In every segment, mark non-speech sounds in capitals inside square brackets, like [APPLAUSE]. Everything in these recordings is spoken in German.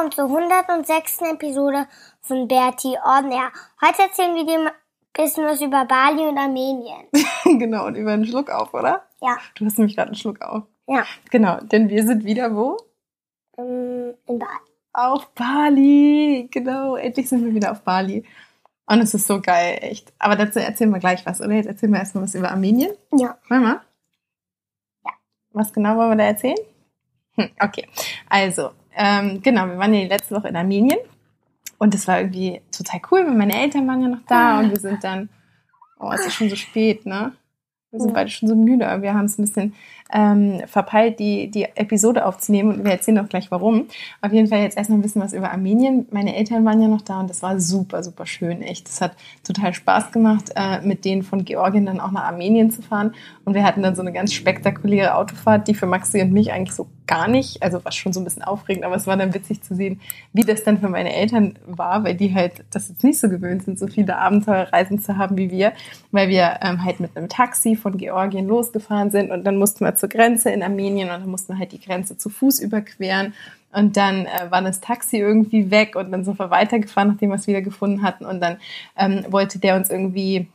Willkommen zur 106. Episode von Bertie Air. Heute erzählen wir dir ein bisschen was über Bali und Armenien. [LAUGHS] genau, und über einen Schluck auf, oder? Ja. Du hast nämlich gerade einen Schluck auf. Ja. Genau, denn wir sind wieder wo? Ähm, In Bali. Auf Bali. Genau, endlich sind wir wieder auf Bali. Und es ist so geil, echt. Aber dazu erzählen wir gleich was, oder? Jetzt erzählen wir erstmal was über Armenien. Ja. Mama? Ja. Was genau wollen wir da erzählen? Hm, okay, also, ähm, genau, wir waren ja die letzte Woche in Armenien und es war irgendwie total cool, weil meine Eltern waren ja noch da und wir sind dann, oh, es ist schon so spät, ne? Wir sind beide schon so müde, aber wir haben es ein bisschen ähm, verpeilt, die, die Episode aufzunehmen und wir erzählen auch gleich warum. Auf jeden Fall jetzt erstmal ein bisschen was über Armenien. Meine Eltern waren ja noch da und das war super, super schön, echt. Das hat total Spaß gemacht, äh, mit denen von Georgien dann auch nach Armenien zu fahren. Und wir hatten dann so eine ganz spektakuläre Autofahrt, die für Maxi und mich eigentlich so gar nicht, also war schon so ein bisschen aufregend, aber es war dann witzig zu sehen, wie das dann für meine Eltern war, weil die halt das jetzt nicht so gewöhnt sind, so viele Abenteuerreisen zu haben wie wir, weil wir ähm, halt mit einem Taxi von Georgien losgefahren sind und dann mussten wir zur Grenze in Armenien und dann mussten wir halt die Grenze zu Fuß überqueren und dann äh, war das Taxi irgendwie weg und dann sind wir weitergefahren, nachdem wir es wieder gefunden hatten und dann ähm, wollte der uns irgendwie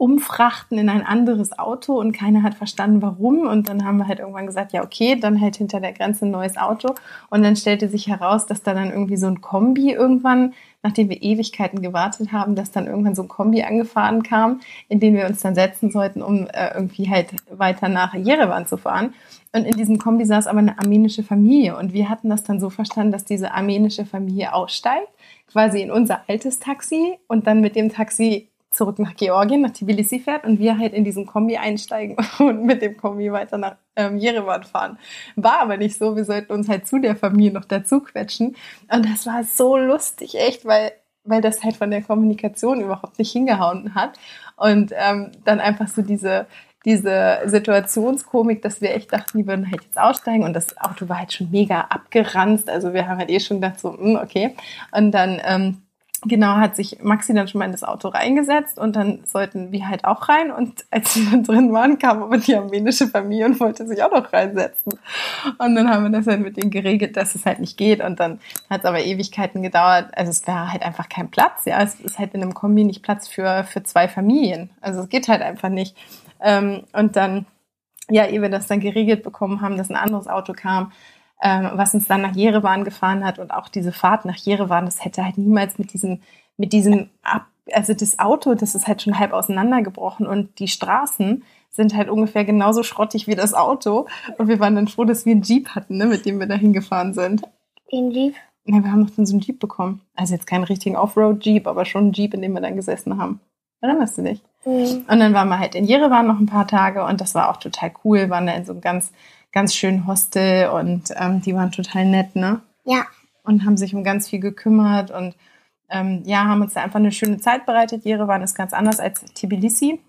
umfrachten in ein anderes Auto und keiner hat verstanden, warum. Und dann haben wir halt irgendwann gesagt, ja, okay, dann halt hinter der Grenze ein neues Auto. Und dann stellte sich heraus, dass da dann irgendwie so ein Kombi irgendwann, nachdem wir Ewigkeiten gewartet haben, dass dann irgendwann so ein Kombi angefahren kam, in den wir uns dann setzen sollten, um äh, irgendwie halt weiter nach Jerewan zu fahren. Und in diesem Kombi saß aber eine armenische Familie. Und wir hatten das dann so verstanden, dass diese armenische Familie aussteigt, quasi in unser altes Taxi und dann mit dem Taxi zurück nach Georgien, nach Tbilisi fährt und wir halt in diesen Kombi einsteigen [LAUGHS] und mit dem Kombi weiter nach ähm, Jerewan fahren. War aber nicht so, wir sollten uns halt zu der Familie noch dazu quetschen. Und das war so lustig, echt, weil, weil das halt von der Kommunikation überhaupt nicht hingehauen hat. Und ähm, dann einfach so diese, diese Situationskomik, dass wir echt dachten, die würden halt jetzt aussteigen und das Auto war halt schon mega abgeranzt. Also wir haben halt eh schon gedacht, so, hm, okay. Und dann, ähm, genau, hat sich Maxi dann schon mal in das Auto reingesetzt und dann sollten wir halt auch rein. Und als wir dann drin waren, kam aber die armenische Familie und wollte sich auch noch reinsetzen. Und dann haben wir das halt mit denen geregelt, dass es halt nicht geht. Und dann hat es aber Ewigkeiten gedauert. Also es war halt einfach kein Platz. Ja, es ist halt in einem Kombi nicht Platz für, für zwei Familien. Also es geht halt einfach nicht. Ähm, und dann, ja, ehe wir das dann geregelt bekommen haben, dass ein anderes Auto kam, ähm, was uns dann nach Jerewan gefahren hat und auch diese Fahrt nach Jerewan, das hätte halt niemals mit diesem, mit diesem Ab also das Auto, das ist halt schon halb auseinandergebrochen und die Straßen sind halt ungefähr genauso schrottig wie das Auto und wir waren dann froh, dass wir einen Jeep hatten, ne, mit dem wir da hingefahren sind. In Jeep. Ja, wir haben noch so einen Jeep bekommen. Also jetzt keinen richtigen Offroad-Jeep, aber schon einen Jeep, in dem wir dann gesessen haben. Erinnerst du dich? Mhm. Und dann waren wir halt in Jerewan noch ein paar Tage und das war auch total cool. Wir waren da in so einem ganz, ganz schönen Hostel und ähm, die waren total nett, ne? Ja. Und haben sich um ganz viel gekümmert und ähm, ja, haben uns da einfach eine schöne Zeit bereitet. Jerewan ist ganz anders als Tbilisi.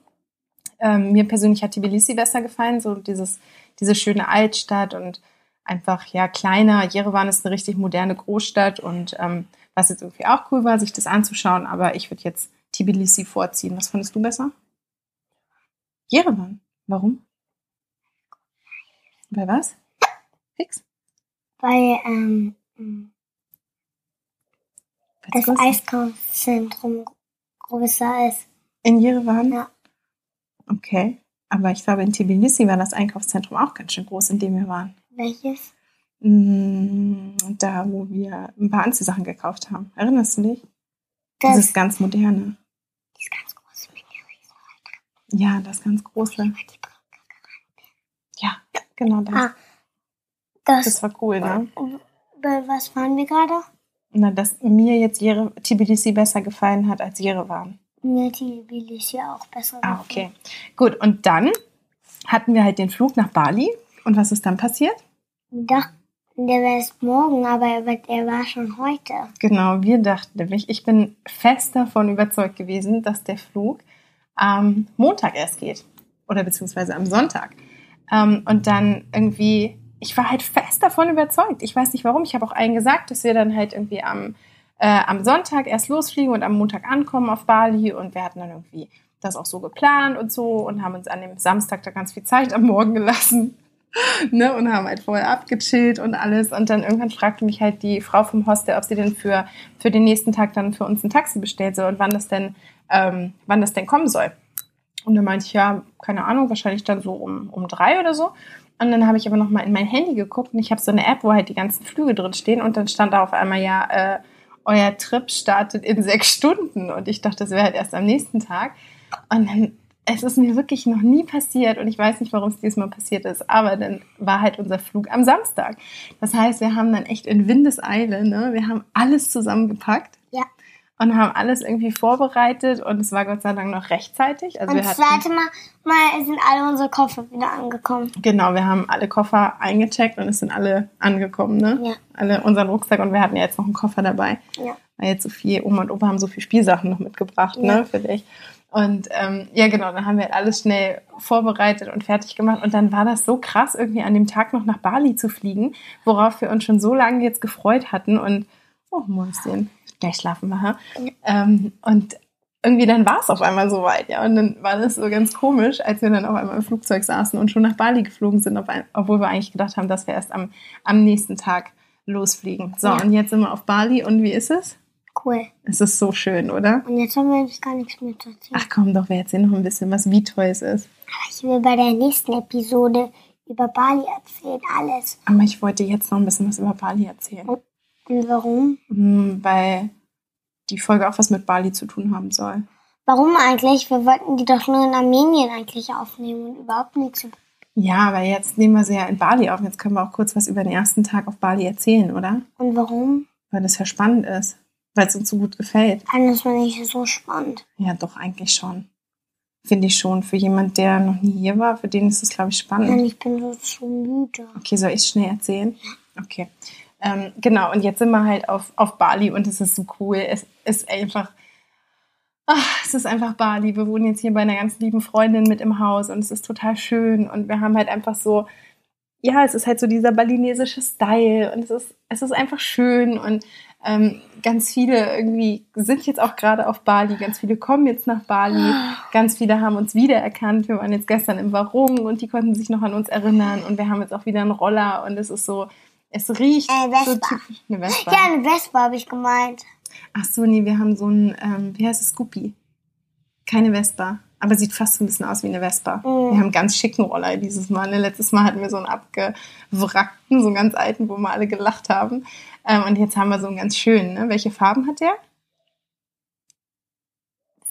Ähm, mir persönlich hat Tbilisi besser gefallen, so dieses, diese schöne Altstadt und einfach ja kleiner. Jerewan ist eine richtig moderne Großstadt und ähm, was jetzt irgendwie auch cool war, sich das anzuschauen, aber ich würde jetzt Tbilisi vorziehen. Was fandest du besser? Jerewan. Warum? Bei was? Fix? Weil ähm, mm, das Was? Eiskaufzentrum größer ist. In Jerewan? Ja. Okay. Aber ich glaube, in Tbilisi war das Einkaufszentrum auch ganz schön groß, in dem wir waren. Welches? Mm, Da, wo wir ein paar Anziehsachen gekauft haben. Erinnerst du dich? Das Dieses ganz moderne. ist ganz groß. mit der Riesen- Ja, das ganz große. Ja, Genau das. Ah, das, Das war cool, ne? bei was waren wir gerade? Na, dass mir jetzt Jere, Tbilisi besser gefallen hat als Jerewan. Mir die Billis ja auch besser. Ah, okay. Gut, und dann hatten wir halt den Flug nach Bali. Und was ist dann passiert? Dachten, der wäre erst morgen, aber er er war schon heute. Genau, wir dachten nämlich, ich bin fest davon überzeugt gewesen, dass der Flug am Montag erst geht. Oder beziehungsweise am Sonntag. Ähm, und dann irgendwie, ich war halt fest davon überzeugt. Ich weiß nicht warum. Ich habe auch allen gesagt, dass wir dann halt irgendwie am, äh, am Sonntag erst losfliegen und am Montag ankommen auf Bali. Und wir hatten dann irgendwie das auch so geplant und so und haben uns an dem Samstag da ganz viel Zeit am Morgen gelassen. [LAUGHS] ne, und haben halt vorher abgechillt und alles. Und dann irgendwann fragte mich halt die Frau vom Hostel, ob sie denn für, für den nächsten Tag dann für uns ein Taxi bestellt soll und wann das denn, ähm, wann das denn kommen soll. Und dann meinte ich, ja, keine Ahnung, wahrscheinlich dann so um, um drei oder so. Und dann habe ich aber noch mal in mein Handy geguckt und ich habe so eine App, wo halt die ganzen Flüge drin stehen und dann stand da auf einmal ja, äh, euer Trip startet in sechs Stunden. Und ich dachte, das wäre halt erst am nächsten Tag. Und dann, es ist mir wirklich noch nie passiert und ich weiß nicht, warum es diesmal passiert ist, aber dann war halt unser Flug am Samstag. Das heißt, wir haben dann echt in Windeseile, ne, wir haben alles zusammengepackt. Und haben alles irgendwie vorbereitet und es war Gott sei Dank noch rechtzeitig. Also Und wir das hatten, zweite Mal, mal sind alle unsere Koffer wieder angekommen. genau, wir haben alle Koffer eingecheckt und es sind alle angekommen, ne? Ja. Alle unseren Rucksack und wir hatten ja jetzt noch einen Koffer dabei. Ja. Weil jetzt so viel, Oma und Opa haben so viel Spielsachen noch mitgebracht, Ja. ne, für dich. Und ähm, ja, genau, dann haben wir halt alles schnell vorbereitet und fertig gemacht. Und dann war das so krass, irgendwie an dem Tag noch nach Bali zu fliegen, worauf wir uns schon so lange jetzt gefreut hatten. Und, oh, Mäuschen, gleich schlafen? Ja. Ähm, und irgendwie dann war es auf einmal soweit, ja. Und dann war das so ganz komisch, als wir dann auf einmal im Flugzeug saßen und schon nach Bali geflogen sind, obwohl wir eigentlich gedacht haben, dass wir erst am, am nächsten Tag losfliegen. So, Ja. und jetzt sind wir auf Bali und wie ist es? Cool. Es ist so schön, oder? Und jetzt haben wir uns gar nichts mehr zu erzählen. Ach komm doch, wir erzählen noch ein bisschen was, wie toll es ist. Aber ich will bei der nächsten Episode über Bali erzählen, alles. Aber ich wollte jetzt noch ein bisschen was über Bali erzählen. Und warum? Hm, Weil die Folge auch was mit Bali zu tun haben soll. Warum eigentlich? Wir wollten die doch nur in Armenien eigentlich aufnehmen und überhaupt nichts. Ja, aber jetzt nehmen wir sie ja in Bali auf. Jetzt können wir auch kurz was über den ersten Tag auf Bali erzählen, oder? Und warum? Weil das ja spannend ist. Weil es uns so gut gefällt. Fand das mal nicht so spannend. Ja, doch, eigentlich schon. Finde ich schon. Für jemand, der noch nie hier war, für den ist es, glaube ich, spannend. Und ich bin so zu müde. Okay, soll ich es schnell erzählen? Okay. Ähm, genau, und jetzt sind wir halt auf, auf Bali und es ist so cool. Es ist einfach, ach, es ist einfach Bali. Wir wohnen jetzt hier bei einer ganz lieben Freundin mit im Haus und es ist total schön und wir haben halt einfach so, ja, es ist halt so dieser balinesische Style und es ist, es ist einfach schön und ähm, ganz viele irgendwie sind jetzt auch gerade auf Bali, ganz viele kommen jetzt nach Bali, [GASPS] ganz viele haben uns wiedererkannt. Wir waren jetzt gestern im Warung und die konnten sich noch an uns erinnern und wir haben jetzt auch wieder einen Roller und es ist so, es riecht Äh, so Vespa. typisch eine Vespa. Ja, eine Vespa habe ich gemeint. Ach so, nee, wir haben so ein, ähm, wie heißt es, Scoopy. Keine Vespa, aber sieht fast so ein bisschen aus wie eine Vespa. Mhm. Wir haben einen ganz schicken Roller dieses Mal. Ne? Letztes Mal hatten wir so einen abgewrackten, so einen ganz alten, wo wir alle gelacht haben. Ähm, und jetzt haben wir so einen ganz schönen. Ne? Welche Farben hat der?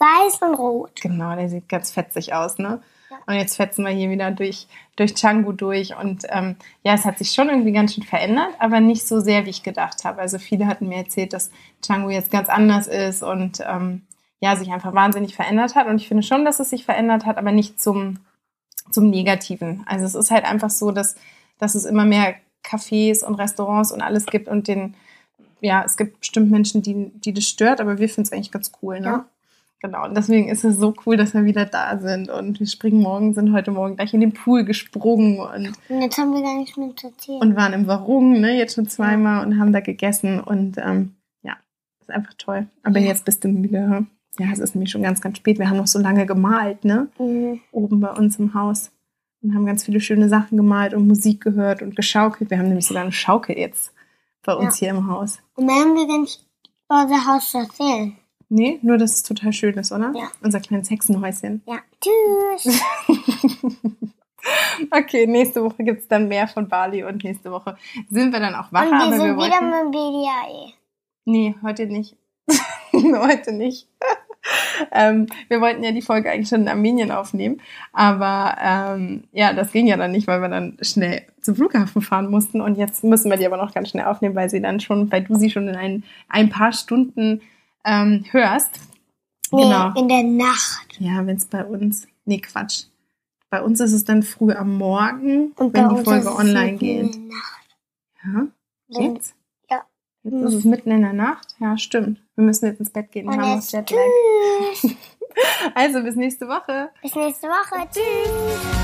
Weiß und rot. Genau, der sieht ganz fetzig aus, ne? Ja. Und jetzt fetzen wir hier wieder durch, durch Canggu durch. Und ähm, ja, es hat sich schon irgendwie ganz schön verändert, aber nicht so sehr, wie ich gedacht habe. Also viele hatten mir erzählt, dass Canggu jetzt ganz anders ist und ähm, ja, sich einfach wahnsinnig verändert hat. Und ich finde schon, dass es sich verändert hat, aber nicht zum, zum Negativen. Also es ist halt einfach so, dass, dass es immer mehr Cafés und Restaurants und alles gibt und den, ja, es gibt bestimmt Menschen, die, die das stört, aber wir finden es eigentlich ganz cool, ne? Ja. Genau, und deswegen ist es so cool, dass wir wieder da sind und wir springen morgen, sind heute Morgen gleich in den Pool gesprungen und, Und jetzt haben wir gar nichts mehr zu erzählen. und waren im Warung, ne, jetzt schon zweimal und haben da gegessen und ähm, ja, ist einfach toll. Aber Ja. jetzt bist du müde. hm? Ja, es ist nämlich schon ganz, ganz spät. Wir haben noch so lange gemalt, ne? Mhm. oben bei uns im Haus und haben ganz viele schöne Sachen gemalt und Musik gehört und geschaukelt. Wir haben nämlich sogar eine Schaukel jetzt bei uns hier im Haus. Und mehr haben wir nicht über unser Haus zu erzählen. Nee, nur dass es total schön ist, oder? Ja. Unser kleines Hexenhäuschen. Ja. Tschüss. [LAUGHS] Okay, nächste Woche gibt es dann mehr von Bali und nächste Woche sind wir dann auch wacher. Und wir aber sind wir wieder wollten... mit BDAE. Nee, heute nicht. [LAUGHS] heute nicht. [LAUGHS] ähm, wir wollten ja die Folge eigentlich schon in Armenien aufnehmen, aber ähm, ja, das ging ja dann nicht, weil wir dann schnell zum Flughafen fahren mussten und jetzt müssen wir die aber noch ganz schnell aufnehmen, weil sie dann schon, weil du sie schon in ein, ein paar Stunden ähm, hörst. Nee, genau. in der Nacht. Ja, wenn es bei uns, nee, Quatsch. Bei uns ist es dann früh am Morgen, und wenn die Folge online geht. Ja, jetzt? Ja. Jetzt ist es mitten in der Nacht. Ja, stimmt. Wir müssen jetzt ins Bett gehen. Wir haben uns Jetlag. [LAUGHS] also bis nächste Woche. Bis nächste Woche. Tschüss.